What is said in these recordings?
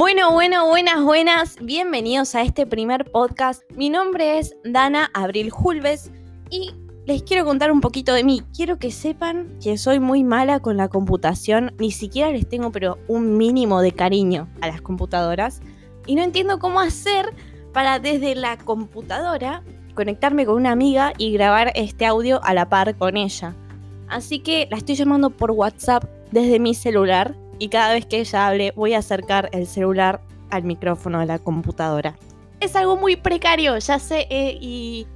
Bueno, bueno, buenas, buenas. Bienvenidos a este primer podcast. Mi nombre es Dana Abril Julves y les quiero contar un poquito de mí. Quiero que sepan que soy muy mala con la computación. Ni siquiera les tengo pero un mínimo de cariño a las computadoras. Y no entiendo cómo hacer para desde la computadora conectarme con una amiga y grabar este audio a la par con ella. Así que la estoy llamando por WhatsApp desde mi celular y cada vez que ella hable voy a acercar el celular al micrófono de la computadora. Es algo muy precario, ya sé, eh, y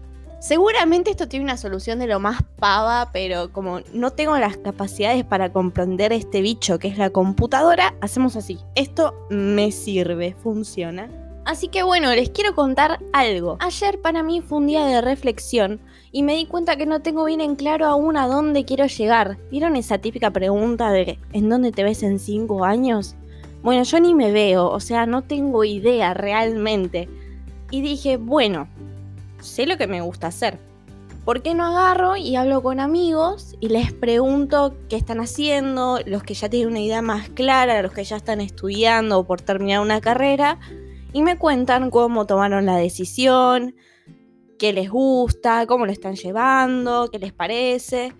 seguramente esto tiene una solución de lo más pava, pero como no tengo las capacidades para comprender este bicho que es la computadora, hacemos así. Esto me sirve, funciona. Así que bueno, les quiero contar algo. Ayer para mí fue un día de reflexión y me di cuenta que no tengo bien en claro aún a dónde quiero llegar. ¿Vieron esa típica pregunta de ¿en dónde te ves en 5 años? Bueno, yo ni me veo, o sea, no tengo idea realmente. Y dije, bueno, sé lo que me gusta hacer. ¿Por qué no agarro y hablo con amigos y les pregunto qué están haciendo, los que ya tienen una idea más clara, los que ya están estudiando o por terminar una carrera? Y me cuentan cómo tomaron la decisión, qué les gusta, cómo lo están llevando, qué les parece.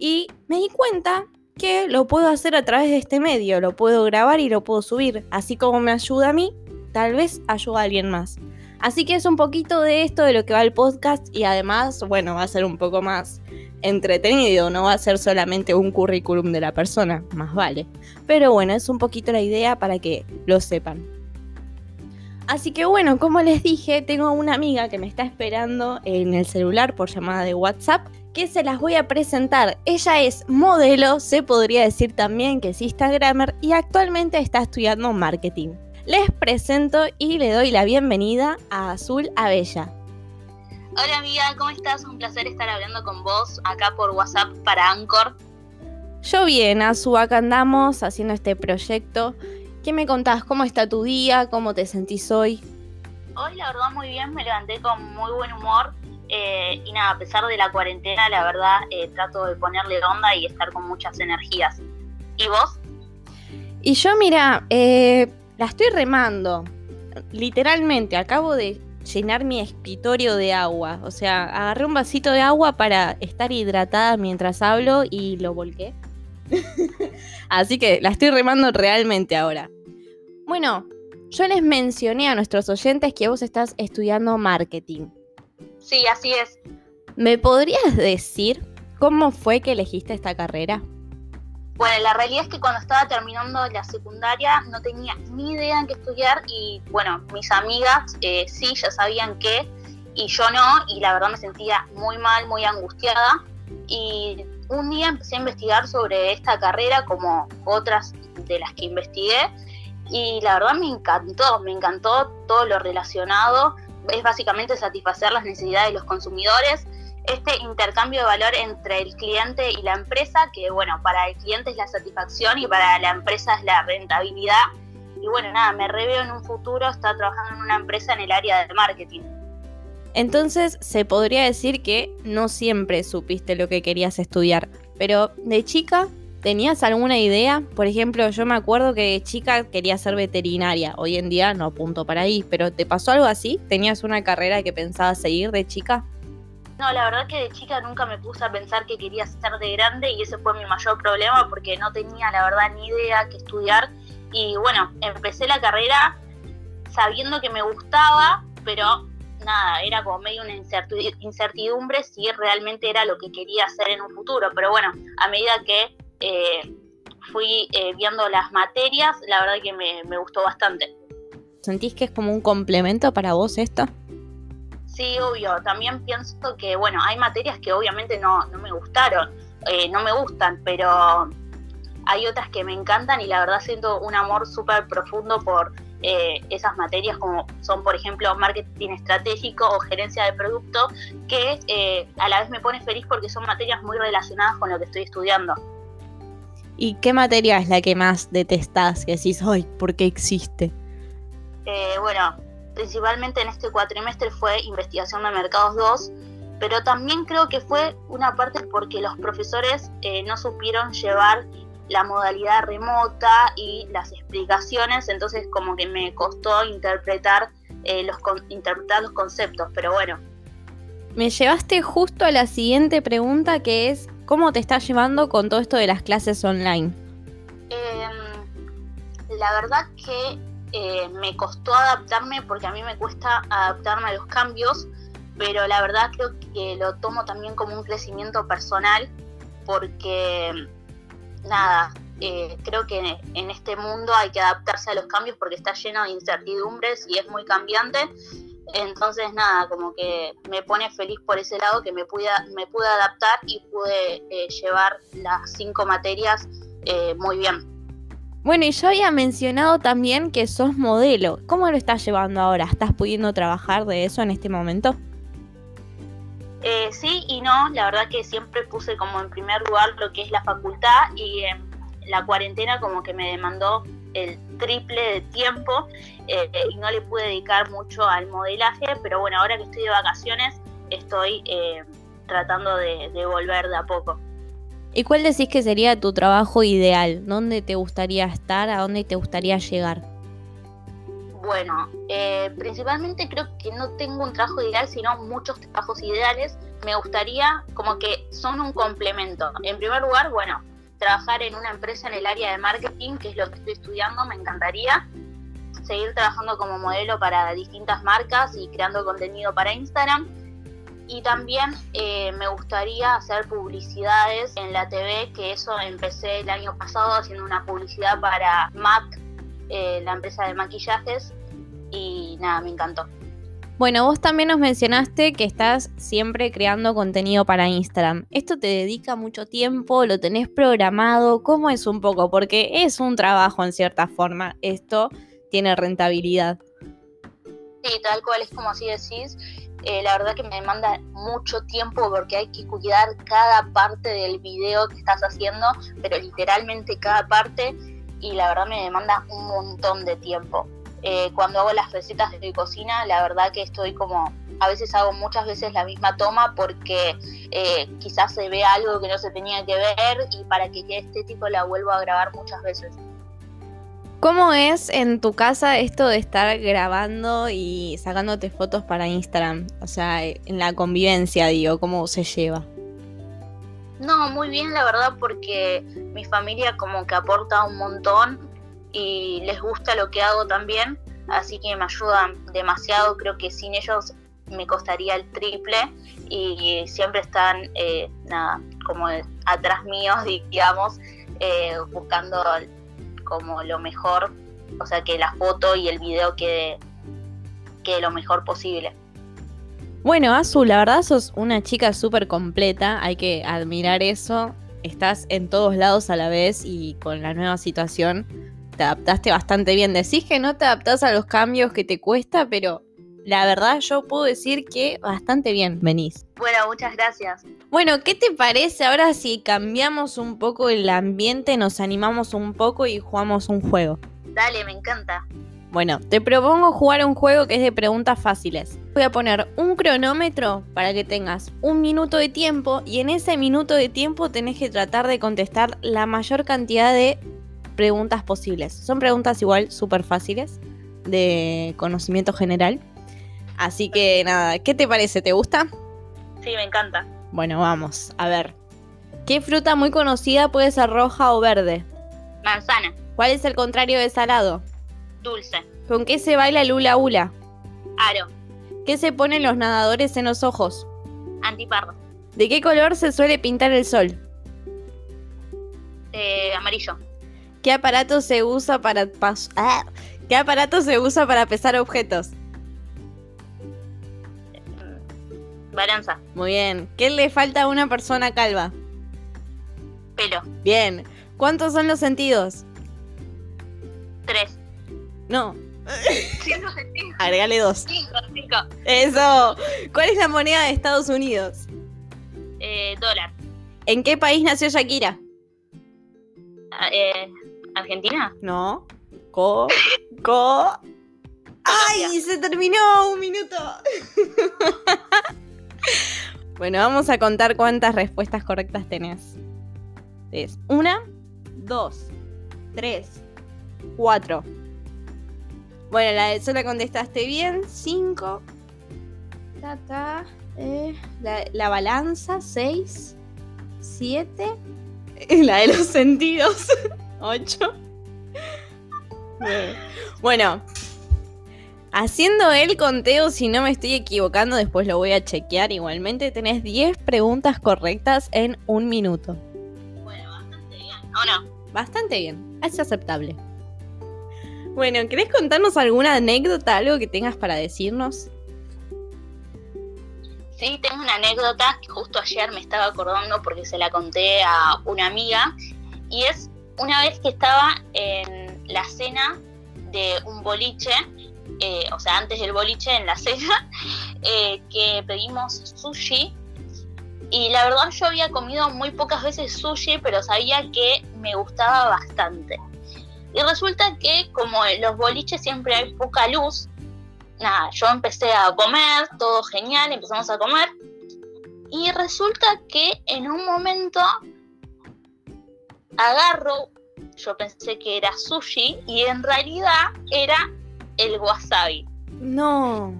Y me di cuenta que lo puedo hacer a través de este medio, lo puedo grabar y lo puedo subir. Así como me ayuda a mí, tal vez ayuda a alguien más. Así que es un poquito de esto de lo que va el podcast y además, bueno, va a ser un poco más entretenido, no va a ser solamente un currículum de la persona, más vale. Pero bueno, es un poquito la idea para que lo sepan. Así que bueno, como les dije, tengo una amiga que me está esperando en el celular por llamada de WhatsApp que se las voy a presentar. Ella es modelo, se podría decir también que es Instagramer y actualmente está estudiando marketing. Les presento y le doy la bienvenida a Azul Abella. Hola amiga, ¿cómo estás? Un placer estar hablando con vos acá por WhatsApp para Anchor. Yo bien, Azul, acá andamos haciendo este proyecto ¿Qué me contás? ¿Cómo está tu día? ¿Cómo te sentís hoy? Hoy la verdad muy bien, me levanté con muy buen humor eh, y nada, a pesar de la cuarentena, la verdad eh, trato de ponerle onda y estar con muchas energías. ¿Y vos? Y yo mira, eh, la estoy remando, literalmente, acabo de llenar mi escritorio de agua, o sea, agarré un vasito de agua para estar hidratada mientras hablo y lo volqué. Así que la estoy remando realmente ahora. Bueno, yo les mencioné a nuestros oyentes que vos estás estudiando marketing. Sí, así es. ¿Me podrías decir cómo fue que elegiste esta carrera? Bueno, la realidad es que cuando estaba terminando la secundaria no tenía ni idea en qué estudiar y bueno, mis amigas eh, sí ya sabían qué y yo no y la verdad me sentía muy mal, muy angustiada y un día empecé a investigar sobre esta carrera como otras de las que investigué y la verdad me encantó, me encantó todo lo relacionado, es básicamente satisfacer las necesidades de los consumidores, este intercambio de valor entre el cliente y la empresa, que bueno, para el cliente es la satisfacción y para la empresa es la rentabilidad. Y bueno, nada, me reveo en un futuro estar trabajando en una empresa en el área de marketing. Entonces se podría decir que no siempre supiste lo que querías estudiar, pero de chica ¿Tenías alguna idea? Por ejemplo, yo me acuerdo que de chica quería ser veterinaria. Hoy en día no apunto para ahí, pero ¿te pasó algo así? ¿Tenías una carrera que pensabas seguir de chica? No, la verdad que de chica nunca me puse a pensar que quería ser de grande y ese fue mi mayor problema porque no tenía la verdad ni idea qué estudiar. Y bueno, empecé la carrera sabiendo que me gustaba, pero nada, era como medio una incertidumbre si realmente era lo que quería hacer en un futuro. Pero bueno, a medida que eh, fui eh, viendo las materias, la verdad que me, gustó bastante. ¿Sentís que es como un complemento para vos esto? Sí, obvio. También pienso que, bueno, hay materias que obviamente no, no me gustaron, eh, no me gustan, pero hay otras que me encantan y la verdad siento un amor súper profundo por eh, esas materias como son, por ejemplo, marketing estratégico o gerencia de producto, que eh, a la vez me pone feliz porque son materias muy relacionadas con lo que estoy estudiando. ¿Y qué materia es la que más detestás? Que decís, ay, ¿por qué existe? Eh, bueno, principalmente en este cuatrimestre fue investigación de mercados 2, pero también creo que fue una parte porque los profesores no supieron llevar la modalidad remota y las explicaciones, entonces como que me costó interpretar, eh, los, interpretar los conceptos, pero bueno. Me llevaste justo a la siguiente pregunta que es, ¿cómo te estás llevando con todo esto de las clases online? Em, la verdad que eh, me costó adaptarme porque a mí me cuesta adaptarme a los cambios, pero la verdad creo que lo tomo también como un crecimiento personal porque nada, eh, creo que en este mundo hay que adaptarse a los cambios porque está lleno de incertidumbres y es muy cambiante. Entonces, nada, como que me pone feliz por ese lado que me pude, me pude adaptar y pude eh, llevar las cinco materias eh, muy bien. Bueno, y yo había mencionado también que sos modelo. ¿Cómo lo estás llevando ahora? ¿Estás pudiendo trabajar de eso en este momento? Eh, sí y no, la verdad que siempre puse como en primer lugar lo que es la facultad y la cuarentena como que me demandó el triple de tiempo eh, y no le pude dedicar mucho al modelaje, pero bueno, ahora que estoy de vacaciones estoy eh, tratando de, de, volver de a poco. ¿Y cuál decís que sería tu trabajo ideal? ¿Dónde te gustaría estar? ¿A dónde te gustaría llegar? Bueno, eh, principalmente creo que no tengo un trabajo ideal, sino muchos trabajos ideales. Me gustaría como que son un complemento. En primer lugar, bueno, trabajar en una empresa en el área de marketing, que es lo que estoy estudiando, me encantaría. Seguir trabajando como modelo para distintas marcas y creando contenido para Instagram. Y también eh, me gustaría hacer publicidades en la TV, que eso empecé el año pasado haciendo una publicidad para MAC, eh, la empresa de maquillajes, y nada, me encantó. Bueno, vos también nos mencionaste que estás siempre creando contenido para Instagram. ¿Esto te dedica mucho tiempo? ¿Lo tenés programado? ¿Cómo es un poco? Porque es un trabajo en cierta forma. Esto tiene rentabilidad. Sí, tal cual es como así decís. Eh, la verdad que me demanda mucho tiempo porque hay que cuidar cada parte del video que estás haciendo, pero literalmente cada parte y la verdad me demanda un montón de tiempo. Eh, cuando hago las recetas de mi cocina, la verdad que estoy como, a veces hago muchas veces la misma toma porque eh, quizás se ve algo que no se tenía que ver y para que quede estético la vuelvo a grabar muchas veces. ¿Cómo es en tu casa esto de estar grabando y sacándote fotos para Instagram? O sea, en la convivencia, digo, ¿cómo se lleva? No, muy bien, la verdad, porque mi familia como que aporta un montón y les gusta lo que hago también, así que me ayudan demasiado, creo que sin ellos me costaría el triple y siempre están, eh, nada, como atrás míos, digamos, eh, buscando como lo mejor, o sea, que la foto y el video quede, quede lo mejor posible. Bueno, Azul, la verdad sos una chica súper completa, hay que admirar eso. Estás en todos lados a la vez y con la nueva situación te adaptaste bastante bien. Decís que no te adaptás a los cambios que te cuesta, pero la verdad yo puedo decir que bastante bien venís. Bueno, muchas gracias. Bueno, ¿qué te parece ahora si cambiamos un poco el ambiente, nos animamos un poco y jugamos un juego? Dale, me encanta. Bueno, te propongo jugar un juego que es de preguntas fáciles. Voy a poner un cronómetro para que tengas un minuto de tiempo y en ese minuto de tiempo tenés que tratar de contestar la mayor cantidad de preguntas posibles. Son preguntas igual súper fáciles de conocimiento general. Así que nada, ¿qué te parece? ¿Te gusta? Sí, me encanta. Bueno, vamos, a ver. ¿Qué fruta muy conocida puede ser roja o verde? Manzana. ¿Cuál es el contrario de salado? Dulce. ¿Con qué se baila el hula hula? Aro. ¿Qué se ponen los nadadores en los ojos? Antipardo. ¿De qué color se suele pintar el sol? Eh, amarillo. ¿Qué aparato se usa para ah, ¿Qué aparato se usa para pesar objetos? Balanza. Muy bien. ¿Qué le falta a una persona calva? Pelo. Bien. ¿Cuántos son los sentidos? Tres. No. Cinco sentidos. Agregale dos. Cinco, cinco. Eso. ¿Cuál es la moneda de Estados Unidos? Eh, dólar. ¿En qué país nació Shakira? Ah, eh, ¿Argentina? No. Co. Co. ¡Ay! Se terminó un minuto. bueno, vamos a contar cuántas respuestas correctas tenés. Es una, 2, 3, 4. Bueno, la de sola contestaste bien. 5. Ta, ta. Eh, la, la balanza, 6. 7. La de los sentidos, 8. Bueno, haciendo el conteo, si no me estoy equivocando, después lo voy a chequear igualmente, tenés 10 preguntas correctas en un minuto. Bueno, bastante bien. ¿O no? Bastante bien, es aceptable. Bueno, ¿querés contarnos alguna anécdota, algo que tengas para decirnos? Sí, tengo una anécdota que justo ayer me estaba acordando porque se la conté a una amiga y es una vez que estaba en la cena de un boliche, eh, o sea, antes del boliche, en la cena, eh, que pedimos sushi y la verdad yo había comido muy pocas veces sushi, pero sabía que me gustaba bastante. Y resulta que como en los boliches siempre hay poca luz, nada, yo empecé a comer, todo genial, empezamos a comer. Y resulta que en un momento agarro, yo pensé que era sushi y en realidad era el wasabi. No.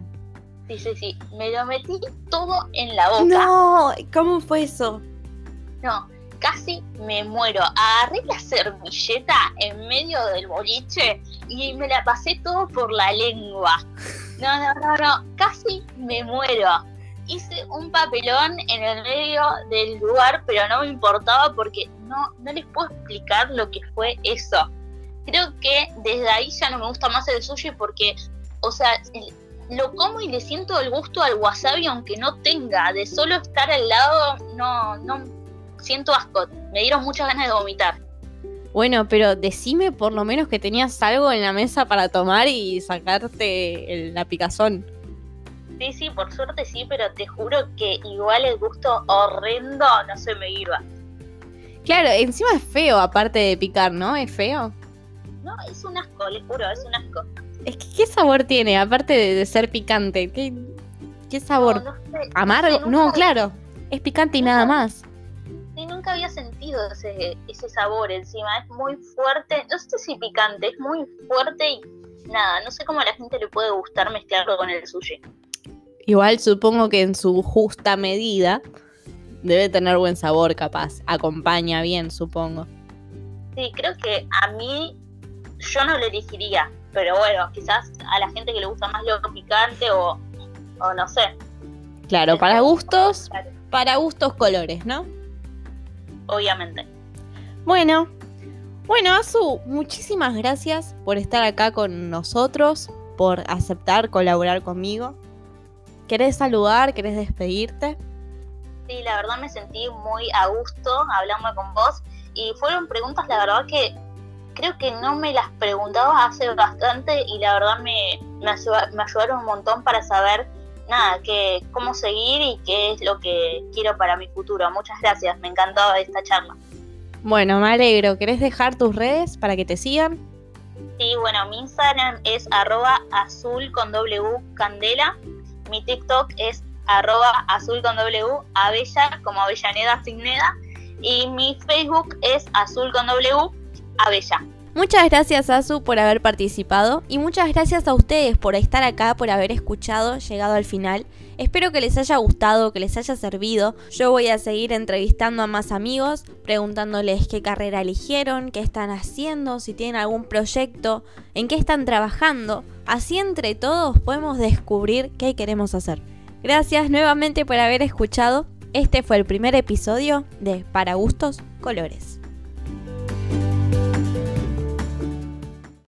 Sí, sí, sí, me lo metí todo en la boca. No, ¿cómo fue eso? No, casi me muero. Agarré la servilleta en medio del boliche y me la pasé todo por la lengua. No, no, no, no, casi me muero. Hice un papelón en el medio del lugar, pero no me importaba porque no, no les puedo explicar lo que fue eso. Creo que desde ahí ya no me gusta más el sushi porque, o sea, lo como y le siento el gusto al wasabi aunque no tenga. De solo estar al lado, no, no siento asco. Me dieron muchas ganas de vomitar. Bueno, pero decime por lo menos que tenías algo en la mesa para tomar y sacarte el- la picazón. Sí, sí, por suerte sí, pero te juro que igual el gusto horrendo no se me iba. Claro, encima es feo, aparte de picar, ¿no? Es feo. No, es un asco, les juro, es un asco. Es que, ¿qué sabor tiene, aparte de, de ser picante? ¿Qué, qué sabor? No, no sé, ¿Amargo? nunca- No, claro. Es picante y nada más. Sí, nunca había sentido ese, ese sabor encima. Es muy fuerte. No sé si picante, es muy fuerte y nada. No sé cómo a la gente le puede gustar mezclarlo con el sushi. Igual supongo que en su justa medida debe tener buen sabor, capaz. Acompaña bien, supongo. Sí, creo que a mí yo no lo elegiría. Pero bueno, quizás a la gente que le gusta más lo picante o, o no sé. Claro, para gustos, Claro, para gustos colores, ¿no? Obviamente. Bueno, bueno, Azu, muchísimas gracias por estar acá con nosotros, por aceptar colaborar conmigo. ¿Querés saludar? ¿Querés despedirte? Sí, la verdad me sentí muy a gusto hablando con vos y fueron preguntas, la verdad que creo que no me las preguntaba hace bastante y la verdad me, me, ayuda- me ayudaron un montón para saber nada, que, cómo seguir y qué es lo que quiero para mi futuro. Muchas gracias, me encantó esta charla. Bueno, me alegro. ¿Querés dejar tus redes para que te sigan? Sí, bueno, mi Instagram es arroba azul con W candela, mi TikTok es arroba azul con como Avellaneda sin neda y mi Facebook es azul con. Muchas gracias Azu por haber participado y muchas gracias a ustedes por estar acá, por haber escuchado, llegado al final. Espero que les haya gustado, que les haya servido. Yo voy a seguir entrevistando a más amigos, preguntándoles qué carrera eligieron, qué están haciendo, si tienen algún proyecto, en qué están trabajando. Así entre todos podemos descubrir qué queremos hacer. Gracias nuevamente por haber escuchado. Este fue el primer episodio de Para Gustos Colores.